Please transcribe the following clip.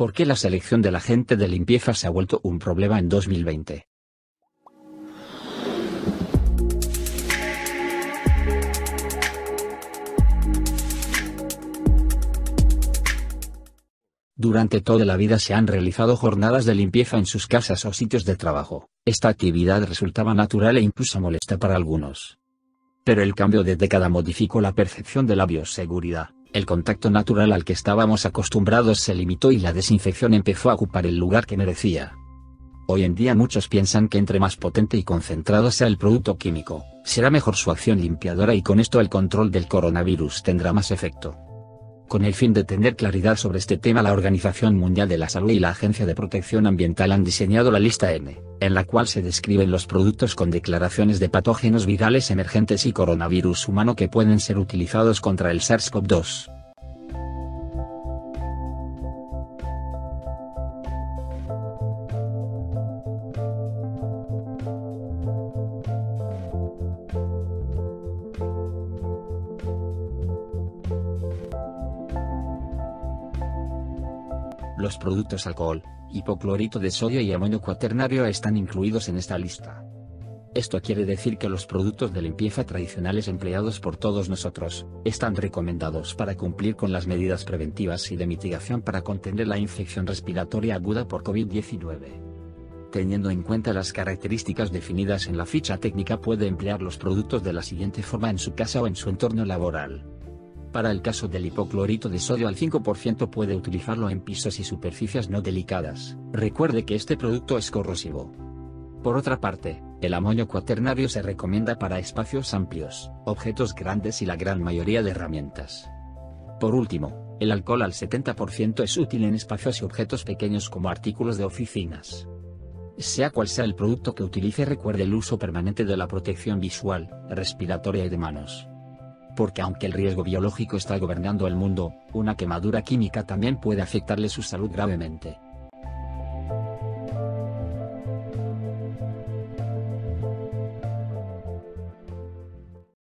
¿Por qué la selección del agente de limpieza se ha vuelto un problema en 2020? Durante toda la vida se han realizado jornadas de limpieza en sus casas o sitios de trabajo. Esta actividad resultaba natural e incluso molesta para algunos. Pero el cambio de década modificó la percepción de la bioseguridad. El contacto natural al que estábamos acostumbrados se limitó y la desinfección empezó a ocupar el lugar que merecía. Hoy en día muchos piensan que entre más potente y concentrado sea el producto químico, será mejor su acción limpiadora y con esto el control del coronavirus tendrá más efecto. Con el fin de tener claridad sobre este tema la Organización Mundial de la Salud y la Agencia de Protección Ambiental han diseñado la lista N, en la cual se describen los productos con declaraciones de patógenos virales emergentes y coronavirus humano que pueden ser utilizados contra el SARS-CoV-2. Los productos alcohol, hipoclorito de sodio y amonio cuaternario están incluidos en esta lista. Esto quiere decir que los productos de limpieza tradicionales empleados por todos nosotros, están recomendados para cumplir con las medidas preventivas y de mitigación para contener la infección respiratoria aguda por COVID-19. Teniendo en cuenta las características definidas en la ficha técnica puede emplear los productos de la siguiente forma en su casa o en su entorno laboral. Para el caso del hipoclorito de sodio al 5% puede utilizarlo en pisos y superficies no delicadas. Recuerde que este producto es corrosivo. Por otra parte, el amonio cuaternario se recomienda para espacios amplios, objetos grandes y la gran mayoría de herramientas. Por último, el alcohol al 70% es útil en espacios y objetos pequeños como artículos de oficinas. Sea cual sea el producto que utilice recuerde el uso permanente de la protección visual, respiratoria y de manos porque aunque el riesgo biológico está gobernando el mundo, una quemadura química también puede afectarle su salud gravemente.